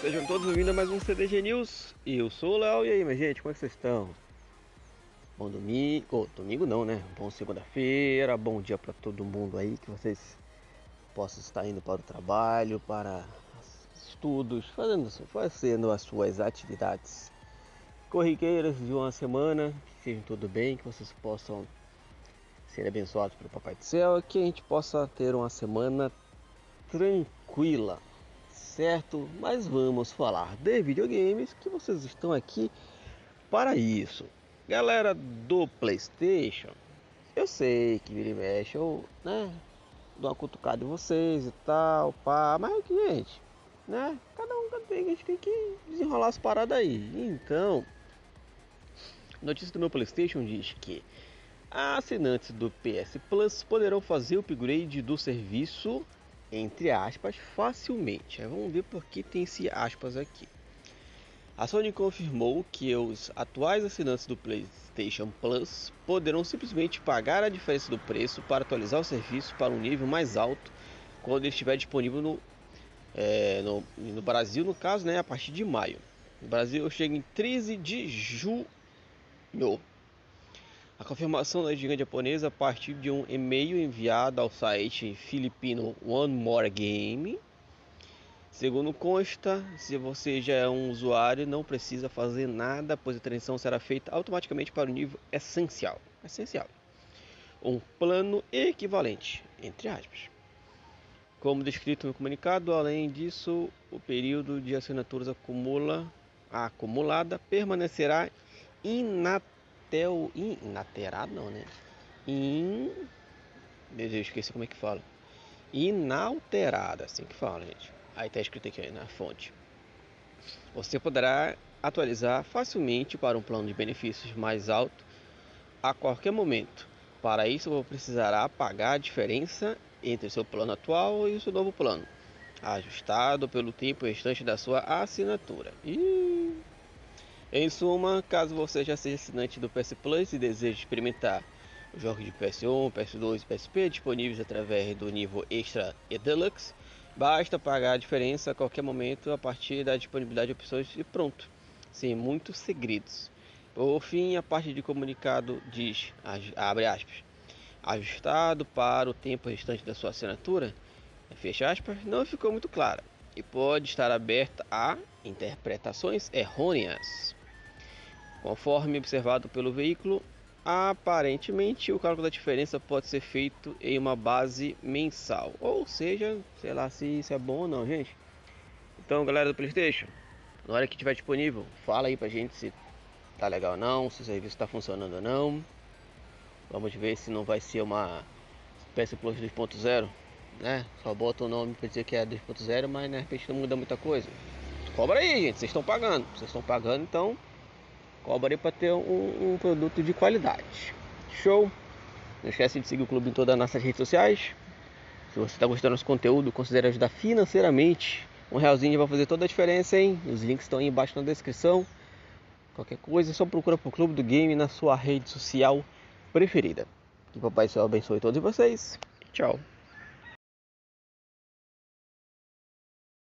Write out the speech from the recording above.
Sejam todos bem-vindos a mais um CDG News. Eu sou o Léo. E aí, minha gente, como é que vocês estão? Bom domingo. Oh, domingo não, né? Bom segunda-feira. Bom dia para todo mundo aí. Que vocês possam estar indo para o trabalho, para estudos, fazendo, fazendo as suas atividades corriqueiras de uma semana. Que sejam tudo bem, que vocês possam ser abençoados pelo Papai do Céu. Que a gente possa ter uma semana tranquila certo? Mas vamos falar de videogames que vocês estão aqui para isso. Galera do PlayStation, eu sei que vira e mexe, eu, né, dou uma cutucada em vocês e tal, pá, mas é que, gente, né, cada um tem, tem que desenrolar as paradas aí. Então, notícia do meu PlayStation diz que assinantes do PS Plus poderão fazer o upgrade do serviço entre aspas, facilmente. Vamos ver por que tem esse aspas aqui. A Sony confirmou que os atuais assinantes do PlayStation Plus poderão simplesmente pagar a diferença do preço para atualizar o serviço para um nível mais alto quando ele estiver disponível no, é, no, no, Brasil, no caso, né, a partir de maio. No Brasil chega em 13 de junho. A confirmação da gigante japonesa a partir de um e-mail enviado ao site filipino One More Game. Segundo consta, se você já é um usuário, não precisa fazer nada, pois a transição será feita automaticamente para o nível essencial. Essencial. Um plano equivalente, entre aspas. Como descrito no comunicado, além disso, o período de assinaturas acumula, acumulada permanecerá inatingível até o. Inaterado não, né? In. Meu Deus, esqueci como é que fala. Inalterada, assim que fala, gente. Aí tá escrito aqui na fonte. Você poderá atualizar facilmente para um plano de benefícios mais alto a qualquer momento. Para isso, você precisará pagar a diferença entre seu plano atual e o seu novo plano, ajustado pelo tempo restante da sua assinatura. E em suma, caso você já seja assinante do PS Plus e deseje experimentar os jogos de PS1, PS2 e PSP disponíveis através do nível Extra e Deluxe, basta pagar a diferença a qualquer momento a partir da disponibilidade de opções e pronto, sem muitos segredos. Por fim, a parte de comunicado diz, abre aspas, ajustado para o tempo restante da sua assinatura, fecha aspas, não ficou muito clara e pode estar aberta a interpretações errôneas. Conforme observado pelo veículo, aparentemente o cálculo da diferença pode ser feito em uma base mensal. Ou seja, sei lá se isso é bom ou não, gente. Então, galera do PlayStation, na hora que estiver disponível, fala aí pra gente se tá legal ou não, se o serviço está funcionando ou não. Vamos ver se não vai ser uma PS Plus 2.0, né? Só bota o nome para dizer que é 2.0, mas né, de repente não muda muita coisa. Cobra aí, gente, vocês estão pagando. Vocês estão pagando, então Cobre para ter um, um, produto de qualidade. Show? Não esquece de seguir o clube em todas as nossas redes sociais. Se você está gostando do nosso conteúdo, considere ajudar financeiramente. Um realzinho vai fazer toda a diferença, hein? Os links estão aí embaixo na descrição. Qualquer coisa, só procura por Clube do Game na sua rede social preferida. Que Papai Céu abençoe todos vocês. Tchau.